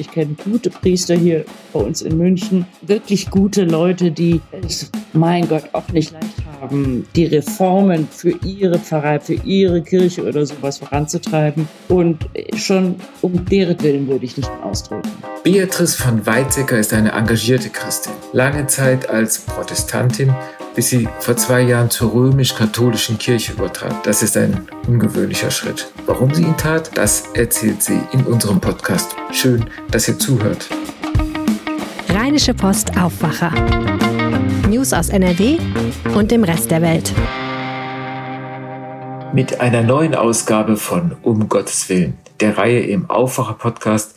Ich kenne gute Priester hier bei uns in München, wirklich gute Leute, die es, mein Gott, auch nicht leicht haben, die Reformen für ihre Pfarrei, für ihre Kirche oder sowas voranzutreiben. Und schon um deren Willen würde ich nicht ausdrücken. Beatrice von Weizsäcker ist eine engagierte Christin. Lange Zeit als Protestantin bis sie vor zwei Jahren zur römisch-katholischen Kirche übertrat. Das ist ein ungewöhnlicher Schritt. Warum sie ihn tat, das erzählt sie in unserem Podcast. Schön, dass ihr zuhört. Rheinische Post Aufwacher. News aus NRW und dem Rest der Welt. Mit einer neuen Ausgabe von Um Gottes Willen, der Reihe im Aufwacher-Podcast,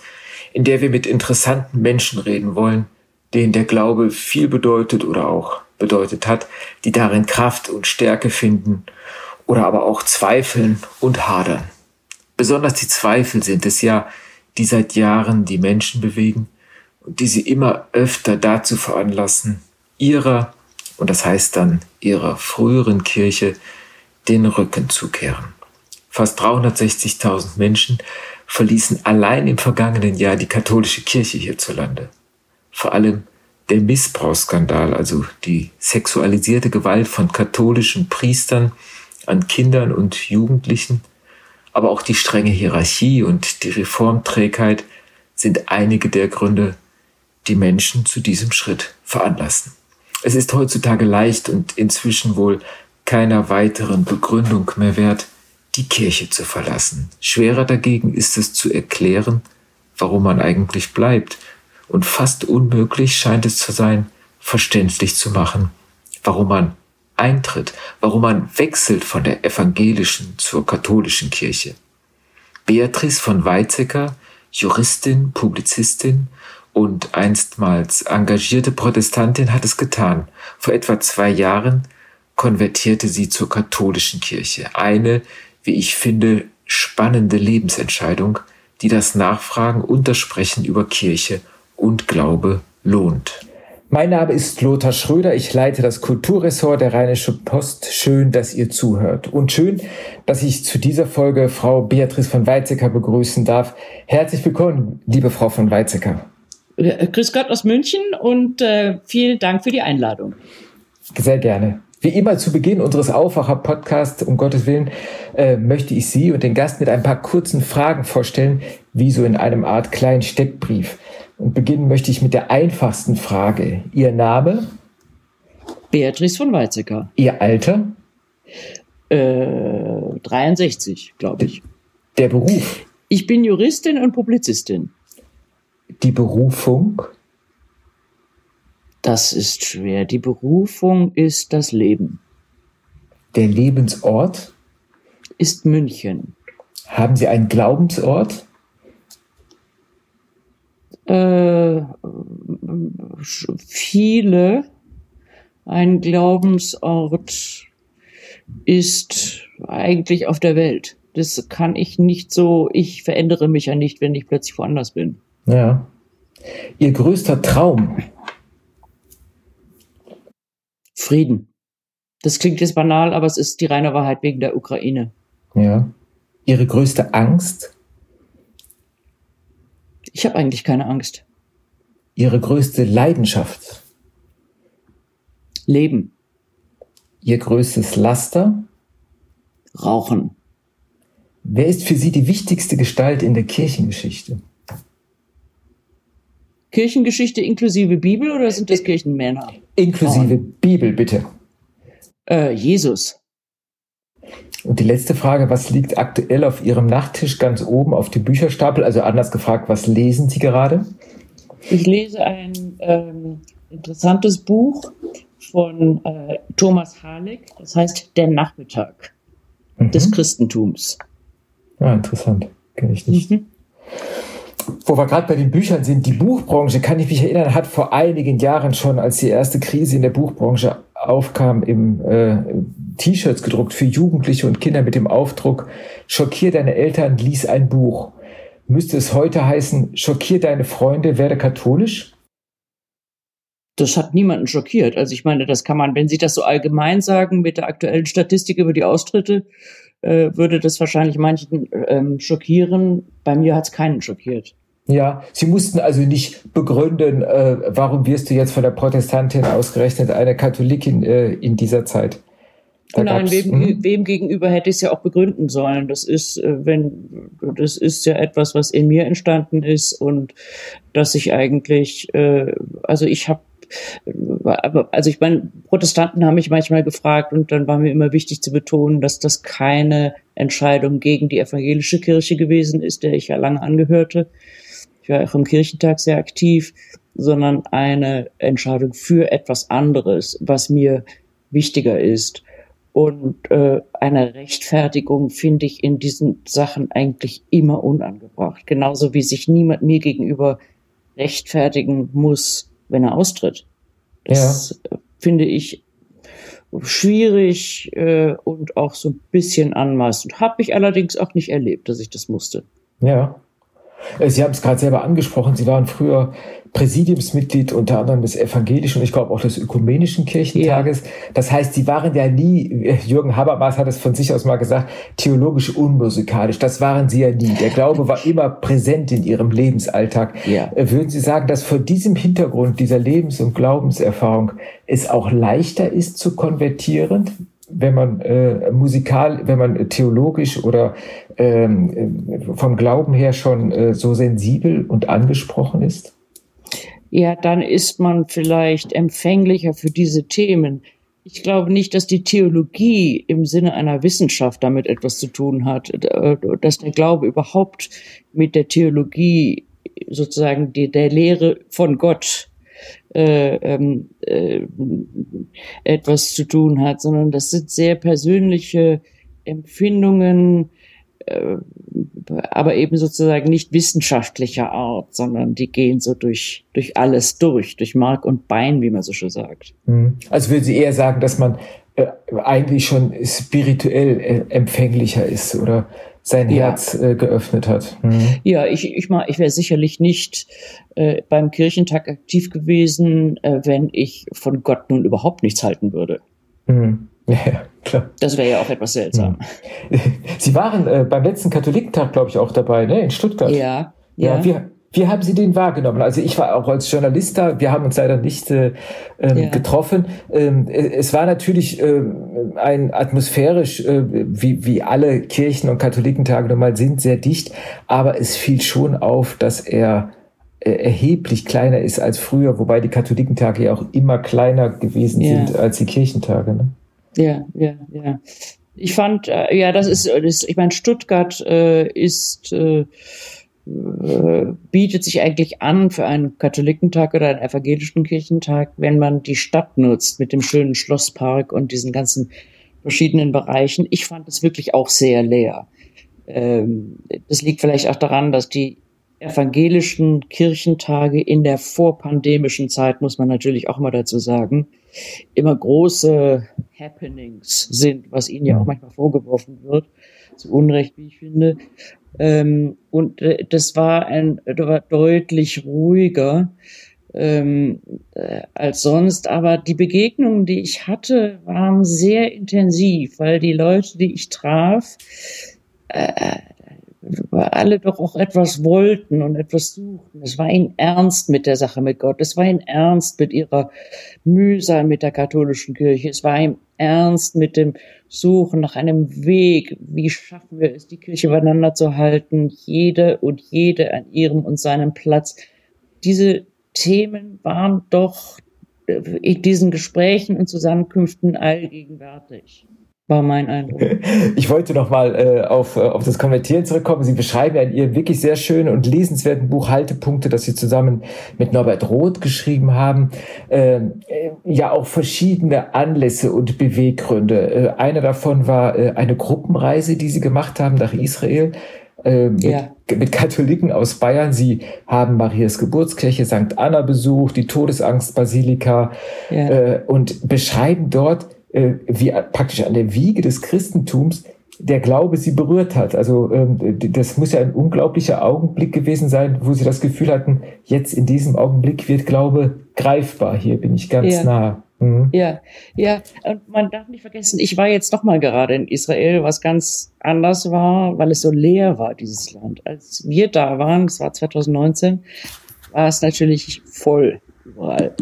in der wir mit interessanten Menschen reden wollen, denen der Glaube viel bedeutet oder auch bedeutet hat, die darin Kraft und Stärke finden oder aber auch zweifeln und hadern. Besonders die Zweifel sind es ja, die seit Jahren die Menschen bewegen und die sie immer öfter dazu veranlassen, ihrer, und das heißt dann ihrer früheren Kirche, den Rücken zu kehren. Fast 360.000 Menschen verließen allein im vergangenen Jahr die katholische Kirche hierzulande. Vor allem der Missbrauchsskandal, also die sexualisierte Gewalt von katholischen Priestern an Kindern und Jugendlichen, aber auch die strenge Hierarchie und die Reformträgheit sind einige der Gründe, die Menschen zu diesem Schritt veranlassen. Es ist heutzutage leicht und inzwischen wohl keiner weiteren Begründung mehr wert, die Kirche zu verlassen. Schwerer dagegen ist es zu erklären, warum man eigentlich bleibt und fast unmöglich scheint es zu sein, verständlich zu machen, warum man eintritt, warum man wechselt von der evangelischen zur katholischen Kirche. Beatrice von Weizsäcker, Juristin, Publizistin und einstmals engagierte Protestantin hat es getan. Vor etwa zwei Jahren konvertierte sie zur katholischen Kirche. Eine, wie ich finde, spannende Lebensentscheidung, die das Nachfragen und das Sprechen über Kirche und Glaube lohnt. Mein Name ist Lothar Schröder. Ich leite das Kulturressort der Rheinische Post. Schön, dass ihr zuhört. Und schön, dass ich zu dieser Folge Frau Beatrice von Weizsäcker begrüßen darf. Herzlich willkommen, liebe Frau von Weizsäcker. Grüß Gott aus München und äh, vielen Dank für die Einladung. Sehr gerne. Wie immer zu Beginn unseres Aufwacher-Podcasts, um Gottes Willen, äh, möchte ich Sie und den Gast mit ein paar kurzen Fragen vorstellen, wie so in einem Art kleinen Steckbrief. Und beginnen möchte ich mit der einfachsten Frage. Ihr Name? Beatrice von Weizsäcker. Ihr Alter? Äh, 63, glaube ich. Der Beruf? Ich bin Juristin und Publizistin. Die Berufung? Das ist schwer. Die Berufung ist das Leben. Der Lebensort? Ist München. Haben Sie einen Glaubensort? Äh, viele. Ein Glaubensort ist eigentlich auf der Welt. Das kann ich nicht so, ich verändere mich ja nicht, wenn ich plötzlich woanders bin. Ja. Ihr größter Traum? Frieden. Das klingt jetzt banal, aber es ist die reine Wahrheit wegen der Ukraine. Ja. Ihre größte Angst? Ich habe eigentlich keine Angst. Ihre größte Leidenschaft? Leben. Ihr größtes Laster? Rauchen. Wer ist für Sie die wichtigste Gestalt in der Kirchengeschichte? Kirchengeschichte inklusive Bibel oder sind das Kirchenmänner? Inklusive. Bibel, bitte. Äh, Jesus. Und die letzte Frage, was liegt aktuell auf Ihrem Nachttisch ganz oben auf dem Bücherstapel? Also anders gefragt, was lesen Sie gerade? Ich lese ein ähm, interessantes Buch von äh, Thomas Halleck, das heißt Der Nachmittag mhm. des Christentums. Ja, interessant. Kenne ich nicht. Mhm. Wo wir gerade bei den Büchern sind, die Buchbranche, kann ich mich erinnern, hat vor einigen Jahren schon, als die erste Krise in der Buchbranche aufkam, im äh, T-Shirts gedruckt für Jugendliche und Kinder mit dem Aufdruck, schockier deine Eltern, lies ein Buch. Müsste es heute heißen, schockier deine Freunde, werde katholisch? Das hat niemanden schockiert. Also ich meine, das kann man, wenn Sie das so allgemein sagen mit der aktuellen Statistik über die Austritte, äh, würde das wahrscheinlich manchen ähm, schockieren. Bei mir hat es keinen schockiert. Ja, Sie mussten also nicht begründen, äh, warum wirst du jetzt von der Protestantin ausgerechnet eine Katholikin äh, in dieser Zeit. Da Nein, wem, hm? wem, gegenüber hätte ich es ja auch begründen sollen. Das ist, äh, wenn, das ist ja etwas, was in mir entstanden ist und dass ich eigentlich, äh, also ich habe also ich meine, Protestanten haben mich manchmal gefragt und dann war mir immer wichtig zu betonen, dass das keine Entscheidung gegen die evangelische Kirche gewesen ist, der ich ja lange angehörte. Ich war auch im Kirchentag sehr aktiv, sondern eine Entscheidung für etwas anderes, was mir wichtiger ist. Und äh, eine Rechtfertigung finde ich in diesen Sachen eigentlich immer unangebracht. Genauso wie sich niemand mir gegenüber rechtfertigen muss, wenn er austritt. Das ja. finde ich schwierig äh, und auch so ein bisschen anmaßend. Habe ich allerdings auch nicht erlebt, dass ich das musste. Ja. Äh, Sie haben es gerade selber angesprochen, Sie waren früher Präsidiumsmitglied unter anderem des evangelischen und ich glaube auch des ökumenischen Kirchentages. Ja. Das heißt, Sie waren ja nie, äh, Jürgen Habermas hat es von sich aus mal gesagt, theologisch unmusikalisch. Das waren Sie ja nie. Der Glaube war immer präsent in Ihrem Lebensalltag. Ja. Äh, würden Sie sagen, dass vor diesem Hintergrund dieser Lebens- und Glaubenserfahrung es auch leichter ist zu konvertieren? Wenn man äh, musikal, wenn man theologisch oder ähm, vom Glauben her schon äh, so sensibel und angesprochen ist? Ja, dann ist man vielleicht empfänglicher für diese Themen. Ich glaube nicht, dass die Theologie im Sinne einer Wissenschaft damit etwas zu tun hat, äh, dass der Glaube überhaupt mit der Theologie sozusagen die, der Lehre von Gott äh, ähm, äh, etwas zu tun hat, sondern das sind sehr persönliche Empfindungen, äh, aber eben sozusagen nicht wissenschaftlicher Art, sondern die gehen so durch, durch alles durch, durch Mark und Bein, wie man so schön sagt. Mhm. Also würde Sie eher sagen, dass man äh, eigentlich schon spirituell äh, empfänglicher ist oder sein ja. Herz äh, geöffnet hat. Mhm. Ja, ich, ich, mal, ich wäre sicherlich nicht äh, beim Kirchentag aktiv gewesen, äh, wenn ich von Gott nun überhaupt nichts halten würde. Mhm. Ja, klar. Das wäre ja auch etwas seltsam. Mhm. Sie waren äh, beim letzten Katholikentag, glaube ich, auch dabei, ne? in Stuttgart. Ja. Ja, ja. Wir, wie haben Sie den wahrgenommen? Also ich war auch als Journalist da, wir haben uns leider nicht äh, ähm, ja. getroffen. Ähm, äh, es war natürlich äh, ein atmosphärisch, äh, wie, wie alle Kirchen- und Katholikentage normal sind, sehr dicht, aber es fiel schon auf, dass er äh, erheblich kleiner ist als früher, wobei die Katholikentage ja auch immer kleiner gewesen ja. sind als die Kirchentage. Ne? Ja, ja, ja. Ich fand, ja, das ist, das, ich meine, Stuttgart äh, ist äh, äh, bietet sich eigentlich an für einen Katholikentag oder einen evangelischen Kirchentag, wenn man die Stadt nutzt mit dem schönen Schlosspark und diesen ganzen verschiedenen Bereichen. Ich fand es wirklich auch sehr leer. Ähm, das liegt vielleicht auch daran, dass die evangelischen Kirchentage in der vorpandemischen Zeit, muss man natürlich auch mal dazu sagen, immer große Happenings sind, was ihnen ja auch manchmal vorgeworfen wird, zu Unrecht, wie ich finde. Ähm, und äh, das war ein war deutlich ruhiger ähm, äh, als sonst. Aber die Begegnungen, die ich hatte, waren sehr intensiv, weil die Leute, die ich traf, äh, alle doch auch etwas wollten und etwas suchten. Es war ihnen ernst mit der Sache mit Gott. Es war ihnen ernst mit ihrer Mühsal mit der katholischen Kirche. Es war ihm ernst mit dem Suchen nach einem Weg. Wie schaffen wir es, die Kirche beieinander zu halten? Jede und jede an ihrem und seinem Platz. Diese Themen waren doch in diesen Gesprächen und Zusammenkünften allgegenwärtig war mein Eindruck. Ich wollte noch mal äh, auf, äh, auf das Konvertieren zurückkommen. Sie beschreiben ja in Ihrem wirklich sehr schönen und lesenswerten Buch Haltepunkte, das Sie zusammen mit Norbert Roth geschrieben haben, ähm, äh, ja auch verschiedene Anlässe und Beweggründe. Äh, einer davon war äh, eine Gruppenreise, die Sie gemacht haben nach Israel. Äh, mit, ja. mit Katholiken aus Bayern. Sie haben Marias Geburtskirche St. Anna besucht, die Todesangstbasilika ja. äh, und beschreiben dort äh, wie praktisch an der Wiege des Christentums der Glaube sie berührt hat. Also ähm, das muss ja ein unglaublicher Augenblick gewesen sein, wo sie das Gefühl hatten, jetzt in diesem Augenblick wird Glaube greifbar. Hier bin ich ganz ja. nah. Mhm. Ja, ja, und man darf nicht vergessen, ich war jetzt doch mal gerade in Israel, was ganz anders war, weil es so leer war, dieses Land. Als wir da waren, es war 2019, war es natürlich voll überall.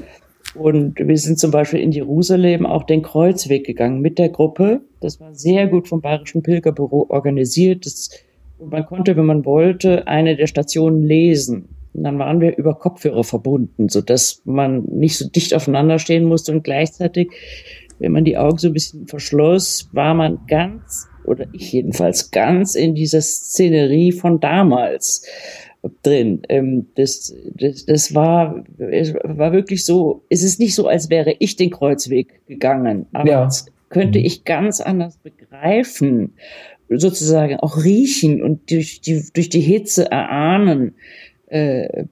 Und wir sind zum Beispiel in Jerusalem auch den Kreuzweg gegangen mit der Gruppe. Das war sehr gut vom Bayerischen Pilgerbüro organisiert. Das, und man konnte, wenn man wollte, eine der Stationen lesen. Und dann waren wir über Kopfhörer verbunden, so dass man nicht so dicht aufeinander stehen musste und gleichzeitig, wenn man die Augen so ein bisschen verschloss, war man ganz, oder ich jedenfalls, ganz in dieser Szenerie von damals drin. Ähm, das, das, das war, es war wirklich so, es ist nicht so, als wäre ich den Kreuzweg gegangen, aber ja. das könnte mhm. ich ganz anders begreifen, sozusagen auch riechen und durch die, durch die Hitze erahnen, äh,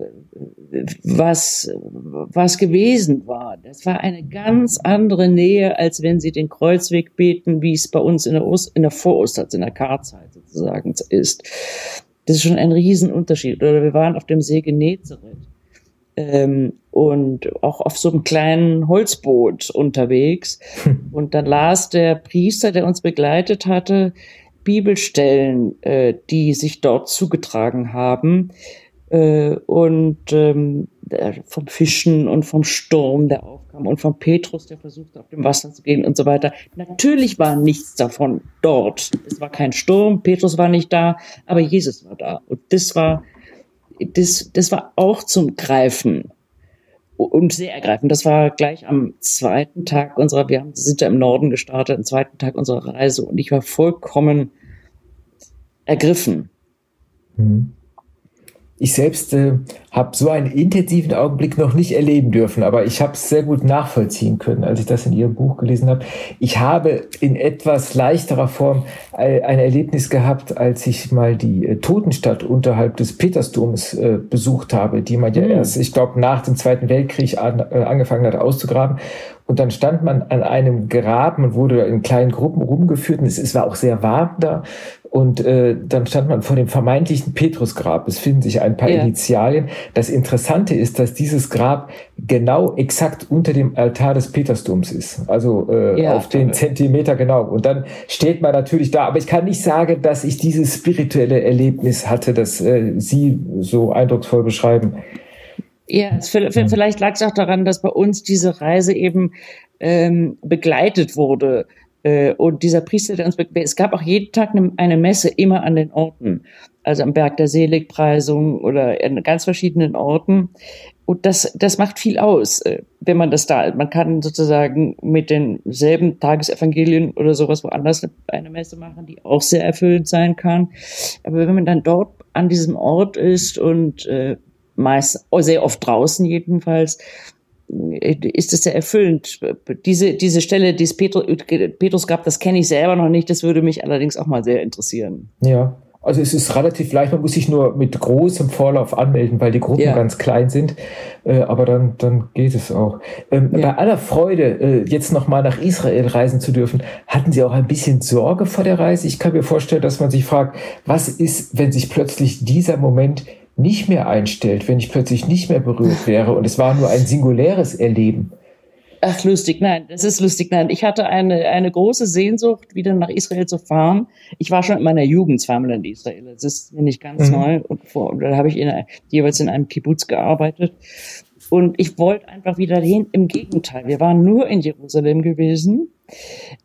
was, was gewesen war. Das war eine ganz andere Nähe, als wenn sie den Kreuzweg beten, wie es bei uns in der, Ost, in der Vorosterzeit, in der Karzeit sozusagen ist. Das ist schon ein Riesenunterschied. Oder wir waren auf dem See Genezareth ähm, und auch auf so einem kleinen Holzboot unterwegs. Und dann las der Priester, der uns begleitet hatte, Bibelstellen, äh, die sich dort zugetragen haben äh, und ähm, vom Fischen und vom Sturm, der aufkam und vom Petrus, der versuchte, auf dem Wasser zu gehen und so weiter. Natürlich war nichts davon dort. Es war kein Sturm, Petrus war nicht da, aber Jesus war da. Und das war, das, das war auch zum Greifen und sehr ergreifend. Das war gleich am zweiten Tag unserer, wir haben, sind ja im Norden gestartet, am zweiten Tag unserer Reise und ich war vollkommen ergriffen. Mhm. Ich selbst äh, habe so einen intensiven Augenblick noch nicht erleben dürfen, aber ich habe es sehr gut nachvollziehen können, als ich das in Ihrem Buch gelesen habe. Ich habe in etwas leichterer Form ein Erlebnis gehabt, als ich mal die äh, Totenstadt unterhalb des Petersdoms äh, besucht habe, die man ja mhm. erst, ich glaube, nach dem Zweiten Weltkrieg an, äh, angefangen hat auszugraben. Und dann stand man an einem Graben und wurde in kleinen Gruppen rumgeführt. Und es, es war auch sehr warm da. Und äh, dann stand man vor dem vermeintlichen Petrusgrab. Es finden sich ein paar ja. Initialien. Das Interessante ist, dass dieses Grab genau exakt unter dem Altar des Petersdoms ist. Also äh, ja, auf den Zentimeter genau. Und dann steht man natürlich da. Aber ich kann nicht sagen, dass ich dieses spirituelle Erlebnis hatte, das äh, Sie so eindrucksvoll beschreiben. Ja, vielleicht lag es auch daran, dass bei uns diese Reise eben ähm, begleitet wurde äh, und dieser Priester, der uns, es gab auch jeden Tag eine Messe immer an den Orten, also am Berg der Seligpreisung oder in ganz verschiedenen Orten. Und das, das macht viel aus, äh, wenn man das da, man kann sozusagen mit denselben Tagesevangelien oder sowas woanders eine Messe machen, die auch sehr erfüllend sein kann. Aber wenn man dann dort an diesem Ort ist und äh, meist, sehr oft draußen jedenfalls, ist es sehr erfüllend. Diese, diese Stelle, die es Petrus, Petrus gab, das kenne ich selber noch nicht. Das würde mich allerdings auch mal sehr interessieren. Ja. Also es ist relativ leicht, man muss sich nur mit großem Vorlauf anmelden, weil die Gruppen ja. ganz klein sind. Äh, aber dann, dann geht es auch. Ähm, ja. Bei aller Freude, äh, jetzt nochmal nach Israel reisen zu dürfen, hatten Sie auch ein bisschen Sorge vor der Reise? Ich kann mir vorstellen, dass man sich fragt, was ist, wenn sich plötzlich dieser Moment nicht mehr einstellt, wenn ich plötzlich nicht mehr berührt wäre und es war nur ein singuläres Erleben. Ach, lustig, nein, das ist lustig, nein. Ich hatte eine, eine große Sehnsucht, wieder nach Israel zu fahren. Ich war schon in meiner Jugend zweimal in Israel. Das ist mir nicht ganz mhm. neu. Und vor, da habe ich in, jeweils in einem Kibbutz gearbeitet. Und ich wollte einfach wieder hin. Im Gegenteil, wir waren nur in Jerusalem gewesen.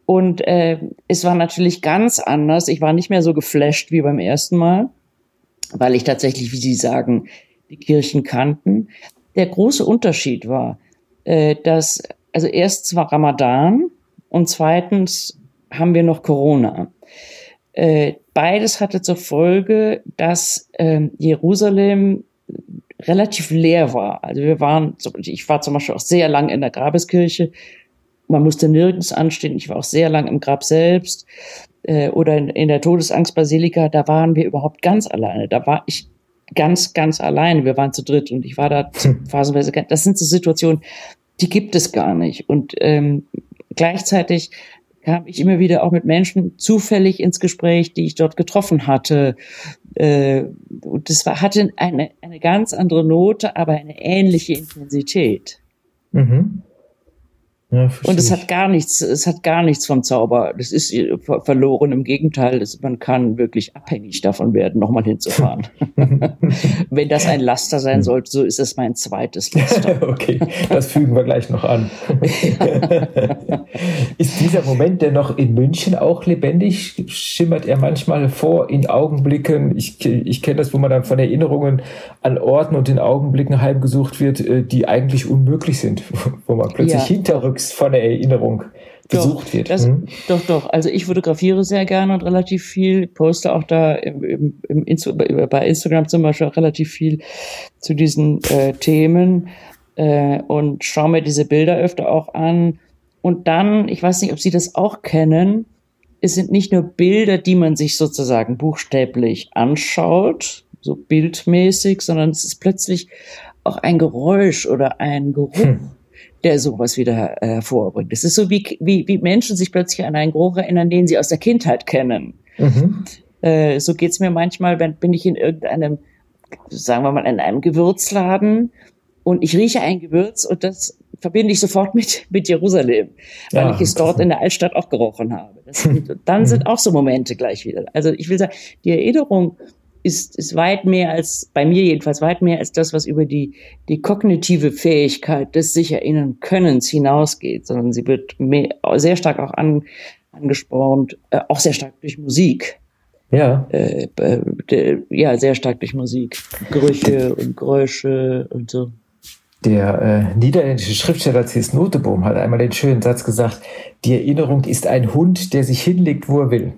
Und äh, es war natürlich ganz anders. Ich war nicht mehr so geflasht wie beim ersten Mal weil ich tatsächlich, wie Sie sagen, die Kirchen kannten. Der große Unterschied war, äh, dass, also erst war Ramadan und zweitens haben wir noch Corona. Äh, beides hatte zur Folge, dass äh, Jerusalem relativ leer war. Also wir waren, ich war zum Beispiel auch sehr lang in der Grabeskirche. Man musste nirgends anstehen. Ich war auch sehr lang im Grab selbst äh, oder in, in der Todesangstbasilika, da waren wir überhaupt ganz alleine. Da war ich ganz, ganz alleine. Wir waren zu dritt und ich war da hm. phasenweise. Das sind so Situationen, die gibt es gar nicht. Und ähm, gleichzeitig kam ich immer wieder auch mit Menschen zufällig ins Gespräch, die ich dort getroffen hatte. Äh, und das war, hatte eine, eine ganz andere Note, aber eine ähnliche Intensität. Mhm. Ja, und es hat gar nichts, es hat gar nichts vom Zauber. Das ist verloren. Im Gegenteil, das, man kann wirklich abhängig davon werden, nochmal hinzufahren. Wenn das ein Laster sein sollte, so ist es mein zweites Laster. okay, das fügen wir gleich noch an. ist dieser Moment denn noch in München auch lebendig? Schimmert er manchmal vor in Augenblicken? Ich, ich kenne das, wo man dann von Erinnerungen an Orten und in Augenblicken heimgesucht wird, äh, die eigentlich unmöglich sind, wo man plötzlich ja. hinterrücks Von der Erinnerung besucht wird. Das, hm? Doch, doch. Also ich fotografiere sehr gerne und relativ viel, poste auch da im, im, im Insta bei Instagram zum Beispiel auch relativ viel zu diesen äh, Themen äh, und schaue mir diese Bilder öfter auch an. Und dann, ich weiß nicht, ob Sie das auch kennen, es sind nicht nur Bilder, die man sich sozusagen buchstäblich anschaut, so bildmäßig, sondern es ist plötzlich auch ein Geräusch oder ein Geruch. Hm der sowas wieder äh, hervorbringt. Es ist so, wie, wie, wie Menschen sich plötzlich an einen Geruch erinnern, den sie aus der Kindheit kennen. Mhm. Äh, so geht's mir manchmal, wenn bin ich in irgendeinem, sagen wir mal, in einem Gewürzladen und ich rieche ein Gewürz und das verbinde ich sofort mit, mit Jerusalem, weil ja, ich es dort in der Altstadt auch gerochen habe. Das, dann sind auch so Momente gleich wieder. Also ich will sagen, die Erinnerung ist, ist weit mehr als, bei mir jedenfalls weit mehr als das, was über die, die kognitive Fähigkeit des sich erinnern Könnens hinausgeht, sondern sie wird mehr, sehr stark auch an, angespornt, äh, auch sehr stark durch Musik. Ja. Äh, äh, ja, sehr stark durch Musik. Gerüche und Geräusche und so. Der äh, niederländische Schriftsteller C.S. Noteboom hat einmal den schönen Satz gesagt, die Erinnerung ist ein Hund, der sich hinlegt, wo er will.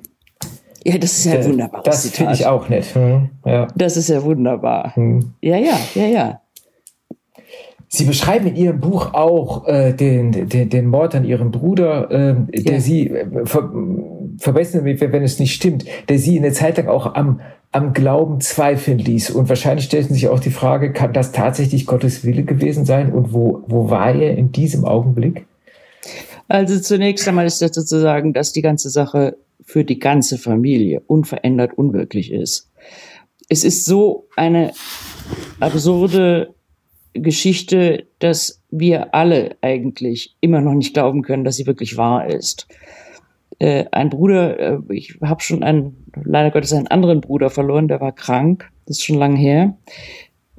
Ja, das ist ja wunderbar. Das finde ich auch nett. Hm, ja. Das ist ja wunderbar. Hm. Ja, ja, ja, ja. Sie beschreiben in Ihrem Buch auch äh, den, den, den Mord an Ihrem Bruder, äh, der ja. Sie, äh, ver, verbessern mich, wenn es nicht stimmt, der Sie in der Zeit lang auch am, am Glauben zweifeln ließ. Und wahrscheinlich stellt sich auch die Frage, kann das tatsächlich Gottes Wille gewesen sein? Und wo, wo war er in diesem Augenblick? Also zunächst einmal ist das sozusagen, dass die ganze Sache für die ganze Familie unverändert unwirklich ist. Es ist so eine absurde Geschichte, dass wir alle eigentlich immer noch nicht glauben können, dass sie wirklich wahr ist. Äh, ein Bruder, äh, ich habe schon einen, leider Gottes einen anderen Bruder verloren, der war krank, das ist schon lange her.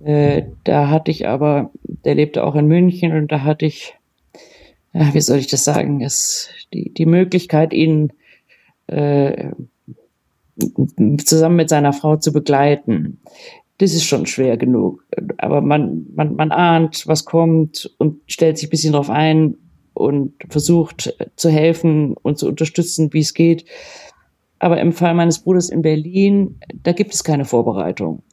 Äh, da hatte ich aber, der lebte auch in München und da hatte ich, ja, wie soll ich das sagen, es, die, die Möglichkeit, ihn äh, zusammen mit seiner Frau zu begleiten. Das ist schon schwer genug. Aber man, man, man ahnt, was kommt und stellt sich ein bisschen drauf ein und versucht zu helfen und zu unterstützen, wie es geht. Aber im Fall meines Bruders in Berlin, da gibt es keine Vorbereitung.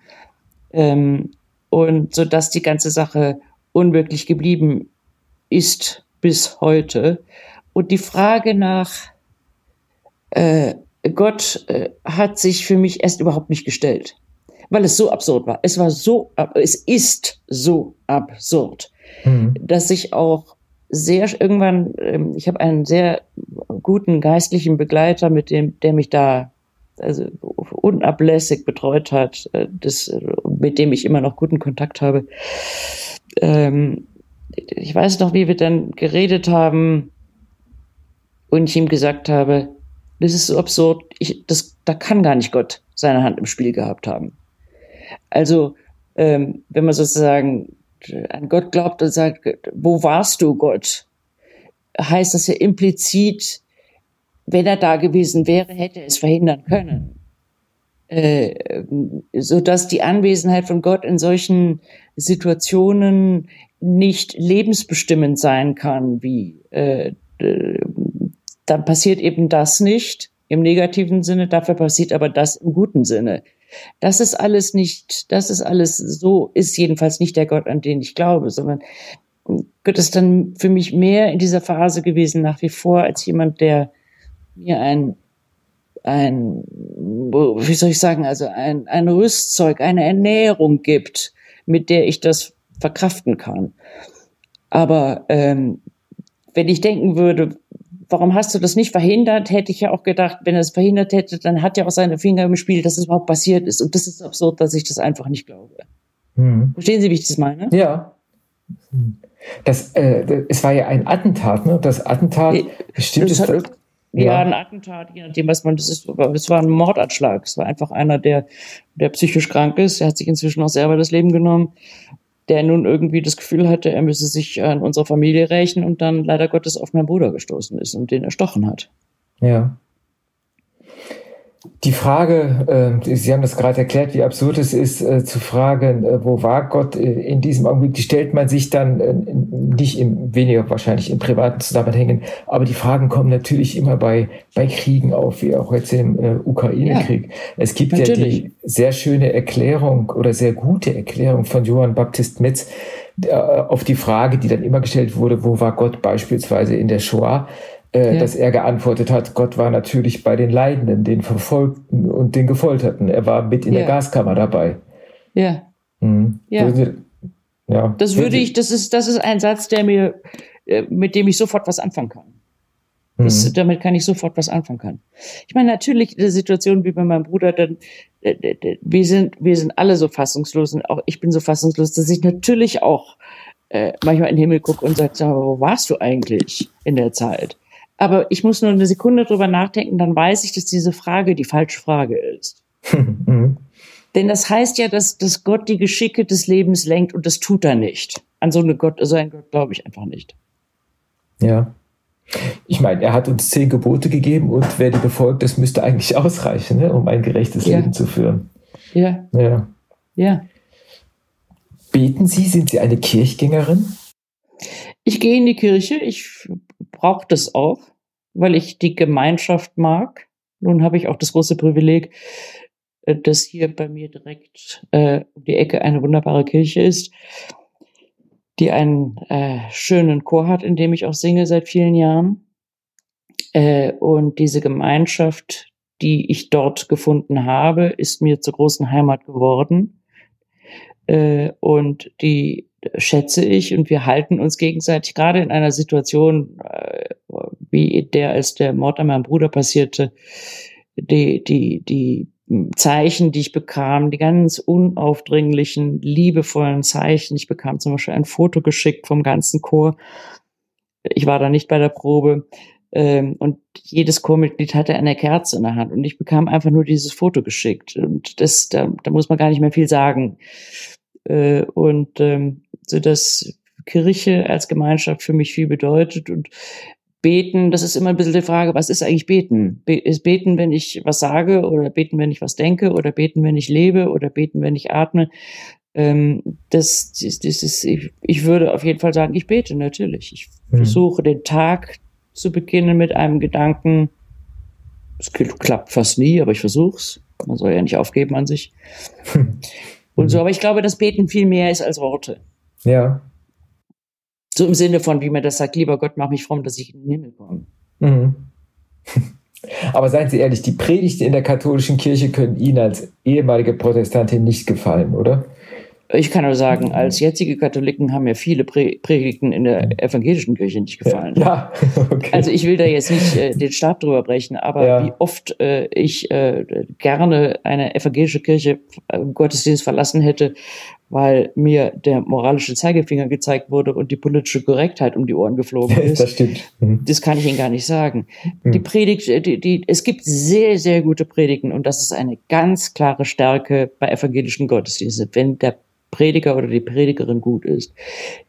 Ähm, und so dass die ganze Sache unwirklich geblieben ist bis heute. Und die Frage nach äh, Gott äh, hat sich für mich erst überhaupt nicht gestellt, weil es so absurd war. Es war so, es ist so absurd, mhm. dass ich auch sehr irgendwann, ähm, ich habe einen sehr guten geistlichen Begleiter, mit dem, der mich da also unablässig betreut hat, äh, das, mit dem ich immer noch guten Kontakt habe. Ähm, ich weiß noch, wie wir dann geredet haben und ich ihm gesagt habe, das ist so absurd. Ich, das, da kann gar nicht Gott seine Hand im Spiel gehabt haben. Also, ähm, wenn man sozusagen an Gott glaubt und sagt, wo warst du, Gott? Heißt das ja implizit, wenn er da gewesen wäre, hätte er es verhindern können. Äh, so dass die Anwesenheit von Gott in solchen Situationen nicht lebensbestimmend sein kann, wie äh, dann passiert eben das nicht im negativen Sinne, dafür passiert aber das im guten Sinne. Das ist alles nicht, das ist alles so, ist jedenfalls nicht der Gott, an den ich glaube, sondern Gott ist dann für mich mehr in dieser Phase gewesen nach wie vor als jemand, der mir ein, ein, wie soll ich sagen, also ein, ein Rüstzeug, eine Ernährung gibt, mit der ich das verkraften kann. Aber ähm, wenn ich denken würde, warum hast du das nicht verhindert? Hätte ich ja auch gedacht, wenn er es verhindert hätte, dann hat er auch seine Finger im Spiel, dass es überhaupt passiert ist. Und das ist absurd, dass ich das einfach nicht glaube. Hm. Verstehen Sie, wie ich das meine? Ja. Das, äh, es war ja ein Attentat, ne? Das Attentat, stimmt das hat, ja. ja, ein Attentat, je nachdem, was man, das ist, es war ein Mordanschlag. Es war einfach einer, der, der psychisch krank ist. Er hat sich inzwischen auch selber das Leben genommen, der nun irgendwie das Gefühl hatte, er müsse sich an unserer Familie rächen und dann leider Gottes auf meinen Bruder gestoßen ist und den erstochen hat. Ja. Die Frage, äh, Sie haben das gerade erklärt, wie absurd es ist, äh, zu fragen, äh, wo war Gott äh, in diesem Augenblick, die stellt man sich dann äh, nicht im, weniger wahrscheinlich in privaten Zusammenhängen, aber die Fragen kommen natürlich immer bei, bei Kriegen auf, wie auch jetzt im äh, Ukraine-Krieg. Ja, es gibt natürlich. ja die sehr schöne Erklärung oder sehr gute Erklärung von Johann Baptist Metz auf die Frage, die dann immer gestellt wurde, wo war Gott beispielsweise in der Shoah? Äh, ja. dass er geantwortet hat, Gott war natürlich bei den Leidenden, den Verfolgten und den Gefolterten. Er war mit in ja. der Gaskammer dabei. Ja. Mhm. Ja. ja. Das würde ich, das ist, das ist ein Satz, der mir, äh, mit dem ich sofort was anfangen kann. Das, mhm. Damit kann ich sofort was anfangen kann. Ich meine, natürlich in der Situation wie bei meinem Bruder, dann, äh, wir sind, wir sind alle so fassungslos und auch ich bin so fassungslos, dass ich natürlich auch äh, manchmal in den Himmel gucke und sage, wo warst du eigentlich in der Zeit? Aber ich muss nur eine Sekunde drüber nachdenken, dann weiß ich, dass diese Frage die falsche Frage ist. Mhm. Denn das heißt ja, dass, dass Gott die Geschicke des Lebens lenkt und das tut er nicht. An so, eine Gott, so einen Gott glaube ich einfach nicht. Ja. Ich meine, er hat uns zehn Gebote gegeben und wer die befolgt, das müsste eigentlich ausreichen, ne, um ein gerechtes ja. Leben zu führen. Ja. Ja. Ja. Beten Sie? Sind Sie eine Kirchgängerin? Ich gehe in die Kirche. Ich brauche das auch, weil ich die Gemeinschaft mag. Nun habe ich auch das große Privileg, äh, dass hier bei mir direkt äh, um die Ecke eine wunderbare Kirche ist, die einen äh, schönen Chor hat, in dem ich auch singe seit vielen Jahren. Äh, und diese Gemeinschaft, die ich dort gefunden habe, ist mir zur großen Heimat geworden. Äh, und die schätze ich und wir halten uns gegenseitig, gerade in einer Situation äh, wie der, als der Mord an meinem Bruder passierte, die, die, die Zeichen, die ich bekam, die ganz unaufdringlichen, liebevollen Zeichen. Ich bekam zum Beispiel ein Foto geschickt vom ganzen Chor. Ich war da nicht bei der Probe. Ähm, und jedes Chormitglied hatte eine Kerze in der Hand und ich bekam einfach nur dieses Foto geschickt. Und das, da, da muss man gar nicht mehr viel sagen. Äh, und ähm, so dass Kirche als Gemeinschaft für mich viel bedeutet und Beten, das ist immer ein bisschen die Frage, was ist eigentlich Beten? Be ist Beten, wenn ich was sage oder Beten, wenn ich was denke oder Beten, wenn ich lebe oder Beten, wenn ich atme? Ähm, das, das, das ist, ich, ich würde auf jeden Fall sagen, ich bete natürlich. Ich mhm. versuche den Tag zu beginnen mit einem Gedanken. Es klappt fast nie, aber ich versuch's. Man soll ja nicht aufgeben an sich. Und so, aber ich glaube, dass Beten viel mehr ist als Worte. Ja. So im Sinne von, wie man das sagt, lieber Gott, mach mich fromm, dass ich in den Himmel komme. Mhm. Aber seien Sie ehrlich, die Predigten in der katholischen Kirche können Ihnen als ehemalige Protestantin nicht gefallen, oder? Ich kann nur sagen, als jetzige Katholiken haben mir viele Predigten in der evangelischen Kirche nicht gefallen. Ja, okay. Also ich will da jetzt nicht äh, den Stab drüber brechen, aber ja. wie oft äh, ich äh, gerne eine evangelische Kirche äh, Gottesdienst verlassen hätte, weil mir der moralische Zeigefinger gezeigt wurde und die politische Korrektheit um die Ohren geflogen ist. das stimmt. Mhm. Das kann ich Ihnen gar nicht sagen. Mhm. Die Predigt, äh, die, die, es gibt sehr, sehr gute Predigten und das ist eine ganz klare Stärke bei evangelischen Gottesdiensten. Wenn der Prediger oder die Predigerin gut ist.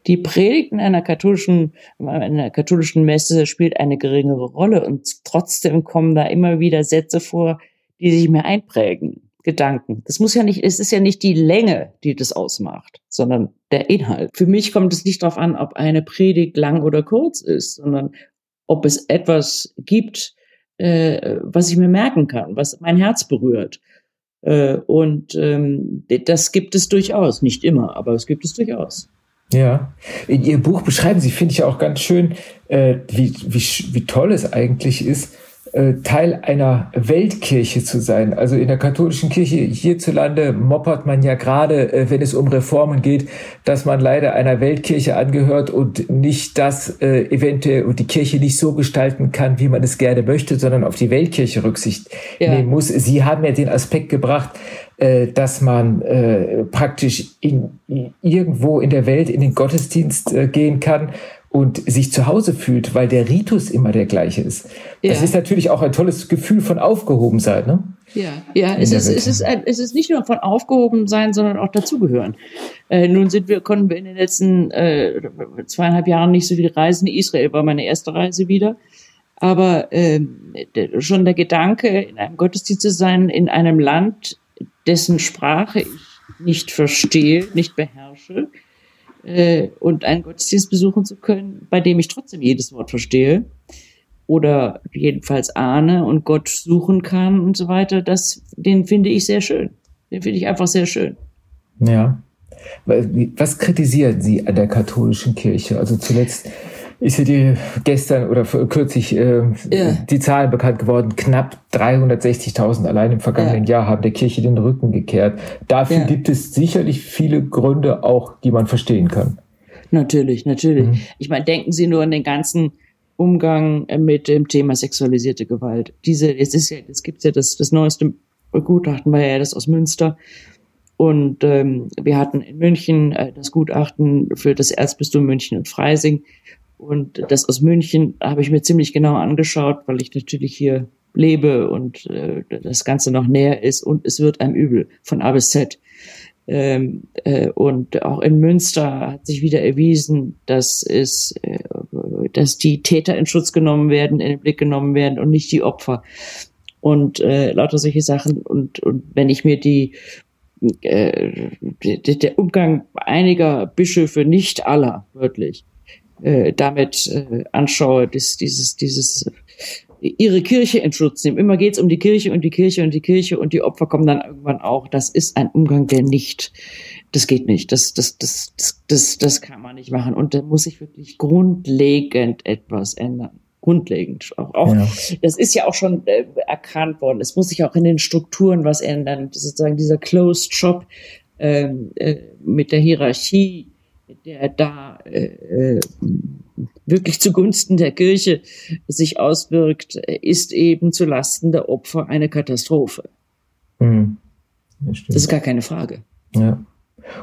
Die Predigt in einer katholischen, einer katholischen Messe spielt eine geringere Rolle und trotzdem kommen da immer wieder Sätze vor, die sich mir einprägen. Gedanken. Das muss ja nicht, es ist ja nicht die Länge, die das ausmacht, sondern der Inhalt. Für mich kommt es nicht darauf an, ob eine Predigt lang oder kurz ist, sondern ob es etwas gibt, äh, was ich mir merken kann, was mein Herz berührt. Äh, und ähm, das gibt es durchaus, nicht immer, aber es gibt es durchaus. Ja, in Ihr Buch beschreiben Sie, finde ich auch ganz schön, äh, wie, wie, wie toll es eigentlich ist, Teil einer Weltkirche zu sein. Also in der katholischen Kirche hierzulande moppert man ja gerade, äh, wenn es um Reformen geht, dass man leider einer Weltkirche angehört und nicht das äh, eventuell und die Kirche nicht so gestalten kann, wie man es gerne möchte, sondern auf die Weltkirche Rücksicht ja. nehmen muss. Sie haben ja den Aspekt gebracht, äh, dass man äh, praktisch in, irgendwo in der Welt in den Gottesdienst äh, gehen kann und sich zu Hause fühlt, weil der Ritus immer der gleiche ist. Ja. Das ist natürlich auch ein tolles Gefühl von Aufgehobensein. Ne? Ja, ja es, ist, es, ist es ist nicht nur von Aufgehobensein, sondern auch dazugehören. Äh, nun sind wir, konnten wir in den letzten äh, zweieinhalb Jahren nicht so viel reisen. Israel war meine erste Reise wieder. Aber äh, schon der Gedanke, in einem Gottesdienst zu sein, in einem Land, dessen Sprache ich nicht verstehe, nicht beherrsche, äh, und einen Gottesdienst besuchen zu können, bei dem ich trotzdem jedes Wort verstehe oder jedenfalls ahne und Gott suchen kann und so weiter, das, den finde ich sehr schön. Den finde ich einfach sehr schön. Ja. Was kritisieren Sie an der katholischen Kirche? Also zuletzt ist ja die gestern oder kürzlich äh, ja. die Zahlen bekannt geworden. Knapp 360.000 allein im vergangenen ja. Jahr haben der Kirche den Rücken gekehrt. Dafür ja. gibt es sicherlich viele Gründe auch, die man verstehen kann. Natürlich, natürlich. Mhm. Ich meine, denken Sie nur an den ganzen Umgang mit dem Thema sexualisierte Gewalt. Diese, es ist ja, es gibt ja das, das neueste Gutachten war ja das aus Münster. Und ähm, wir hatten in München äh, das Gutachten für das Erzbistum München und Freising. Und das aus München habe ich mir ziemlich genau angeschaut, weil ich natürlich hier lebe und äh, das Ganze noch näher ist und es wird einem übel von A bis Z. Ähm, äh, und auch in Münster hat sich wieder erwiesen, dass es, äh, dass die Täter in Schutz genommen werden, in den Blick genommen werden und nicht die Opfer. Und äh, lauter solche Sachen. Und, und wenn ich mir die äh, der Umgang einiger Bischöfe, nicht aller, wörtlich, äh, damit äh, anschaue, dass dieses, dieses ihre Kirche in Schutz nehmen. Immer geht's um die Kirche und die Kirche und die Kirche und die Opfer kommen dann irgendwann auch. Das ist ein Umgang, der nicht, das geht nicht. Das, das, das, das, das, das kann man nicht machen. Und da muss sich wirklich grundlegend etwas ändern. Grundlegend. Auch, auch ja. das ist ja auch schon äh, erkannt worden. Es muss sich auch in den Strukturen was ändern. Sozusagen dieser Closed Shop ähm, äh, mit der Hierarchie, der da äh, äh wirklich zugunsten der Kirche sich auswirkt, ist eben zu Lasten der Opfer eine Katastrophe. Mhm. Das, das ist gar keine Frage. Ja.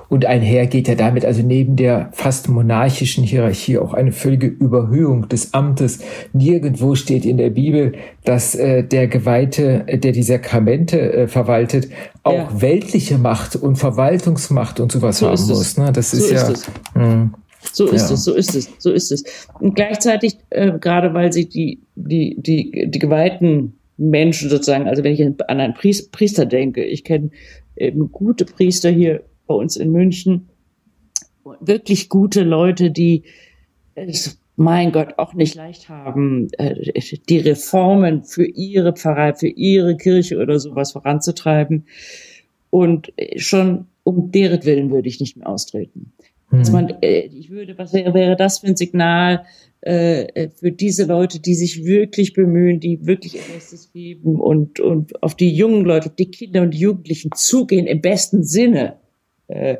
Und einher geht ja damit also neben der fast monarchischen Hierarchie auch eine völlige Überhöhung des Amtes. Nirgendwo steht in der Bibel, dass äh, der Geweihte, äh, der die Sakramente äh, verwaltet, auch ja. weltliche Macht und Verwaltungsmacht und sowas so haben muss. Ne? Das so ist, ja. Mh. So ist ja. es, so ist es, so ist es. Und gleichzeitig, äh, gerade weil sich die, die, die, die geweihten Menschen sozusagen, also wenn ich an einen Priester denke, ich kenne eben gute Priester hier bei uns in München, wirklich gute Leute, die es, mein Gott, auch nicht leicht haben, äh, die Reformen für ihre Pfarrei, für ihre Kirche oder sowas voranzutreiben. Und schon um deren Willen würde ich nicht mehr austreten. Dass mhm. man, äh, ich würde, was wäre, wäre das für ein Signal äh, äh, für diese Leute, die sich wirklich bemühen, die wirklich ihr Bestes geben und, und auf die jungen Leute, auf die Kinder und die Jugendlichen zugehen im besten Sinne. Äh,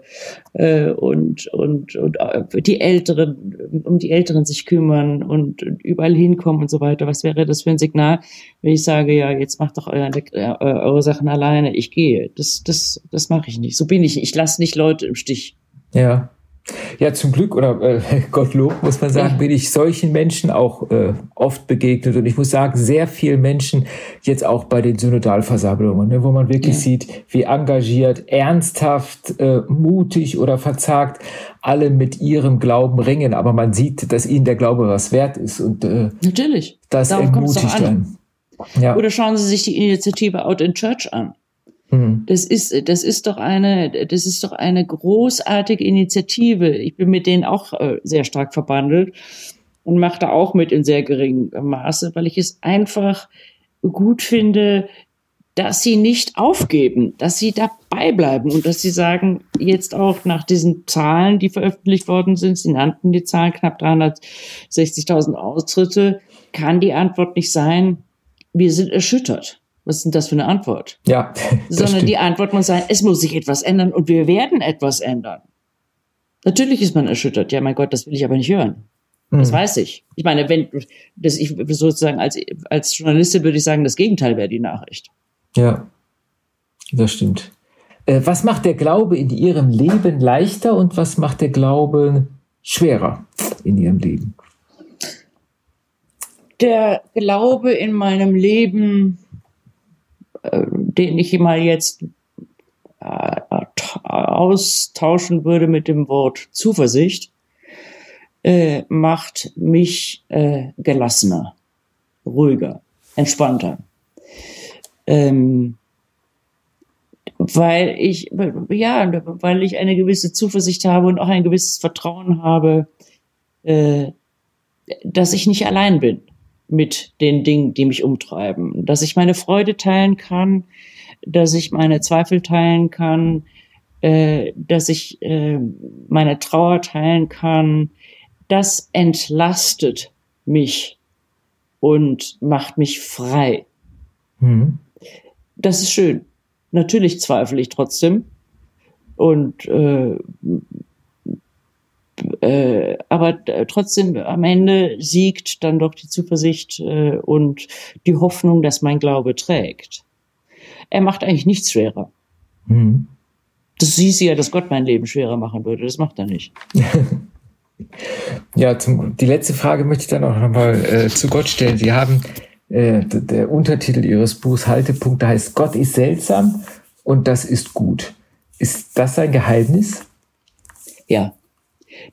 äh, und, und, und äh, die Älteren, um die Älteren sich kümmern und, und überall hinkommen und so weiter. Was wäre das für ein Signal, wenn ich sage, ja, jetzt macht doch eure, äh, eure Sachen alleine, ich gehe. Das, das, das mache ich nicht. So bin ich. Ich lasse nicht Leute im Stich. Ja, ja, zum Glück oder äh, Gottlob muss man sagen, bin ich solchen Menschen auch äh, oft begegnet und ich muss sagen, sehr vielen Menschen jetzt auch bei den Synodalversammlungen, ne, wo man wirklich ja. sieht, wie engagiert, ernsthaft, äh, mutig oder verzagt alle mit ihrem Glauben ringen, aber man sieht, dass ihnen der Glaube was wert ist und äh, natürlich das Darauf ermutigt dann. Ja. Oder schauen Sie sich die Initiative Out in Church an. Mhm. Das ist, das ist doch eine, das ist doch eine großartige Initiative. Ich bin mit denen auch äh, sehr stark verbandelt und mache da auch mit in sehr geringem Maße, weil ich es einfach gut finde, dass sie nicht aufgeben, dass sie dabei bleiben und dass sie sagen, jetzt auch nach diesen Zahlen, die veröffentlicht worden sind, sie nannten die Zahlen knapp 360.000 Austritte, kann die Antwort nicht sein, wir sind erschüttert. Was ist denn das für eine Antwort? Ja. Sondern stimmt. die Antwort muss sein, es muss sich etwas ändern und wir werden etwas ändern. Natürlich ist man erschüttert. Ja, mein Gott, das will ich aber nicht hören. Das hm. weiß ich. Ich meine, wenn das ich sozusagen als als Journalistin würde ich sagen, das Gegenteil wäre die Nachricht. Ja, das stimmt. Äh, was macht der Glaube in Ihrem Leben leichter und was macht der Glaube schwerer in Ihrem Leben? Der Glaube in meinem Leben, den ich mal jetzt äh, austauschen würde mit dem Wort Zuversicht, äh, macht mich äh, gelassener, ruhiger, entspannter. Ähm, weil ich, ja, weil ich eine gewisse Zuversicht habe und auch ein gewisses Vertrauen habe, äh, dass ich nicht allein bin mit den Dingen, die mich umtreiben, dass ich meine Freude teilen kann, dass ich meine Zweifel teilen kann, äh, dass ich äh, meine Trauer teilen kann. Das entlastet mich und macht mich frei. Mhm. Das ist schön. Natürlich zweifle ich trotzdem. Und äh, äh, aber trotzdem am Ende siegt dann doch die Zuversicht äh, und die Hoffnung, dass mein Glaube trägt. Er macht eigentlich nichts schwerer. Mhm. Das hieß ja, dass Gott mein Leben schwerer machen würde. Das macht er nicht. ja, zum, die letzte Frage möchte ich dann auch nochmal äh, zu Gott stellen. Sie haben äh, der Untertitel Ihres Buchs Haltepunkt, da heißt Gott ist seltsam und das ist gut. Ist das ein Geheimnis? Ja,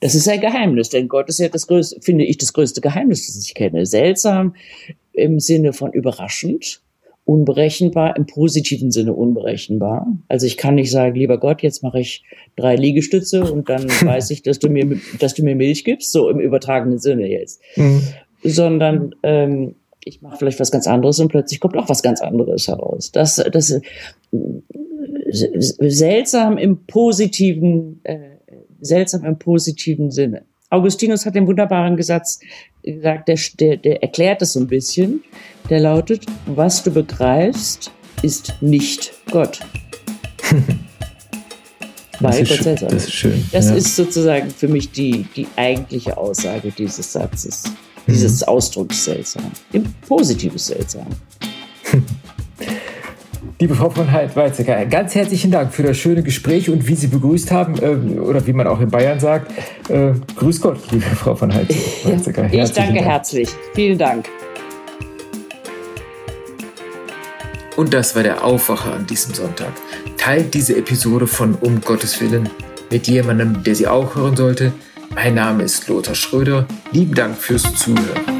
das ist ein Geheimnis, denn Gott ist ja das größte, finde ich, das größte Geheimnis, das ich kenne. Seltsam im Sinne von überraschend, unberechenbar, im positiven Sinne unberechenbar. Also ich kann nicht sagen, lieber Gott, jetzt mache ich drei Liegestütze und dann weiß ich, dass du mir, dass du mir Milch gibst, so im übertragenen Sinne jetzt. Mhm. Sondern ähm, ich mache vielleicht was ganz anderes und plötzlich kommt auch was ganz anderes heraus. Das, das äh, seltsam im positiven äh, seltsam im positiven Sinne. Augustinus hat den wunderbaren Gesatz gesagt, der, der, der erklärt das so ein bisschen. Der lautet, was du begreifst, ist nicht Gott. das, ist schön, das ist schön. Das ja. ist sozusagen für mich die, die eigentliche Aussage dieses Satzes, dieses mhm. Ausdrucks seltsam. Im positives seltsam. Liebe Frau von Weizsäcker, ganz herzlichen Dank für das schöne Gespräch und wie Sie begrüßt haben, äh, oder wie man auch in Bayern sagt, äh, Grüß Gott, liebe Frau von Weizsäcker. Ja, ich danke Dank. herzlich. Vielen Dank. Und das war der Aufwacher an diesem Sonntag. Teilt diese Episode von Um Gottes Willen mit jemandem, der sie auch hören sollte. Mein Name ist Lothar Schröder. Lieben Dank fürs Zuhören.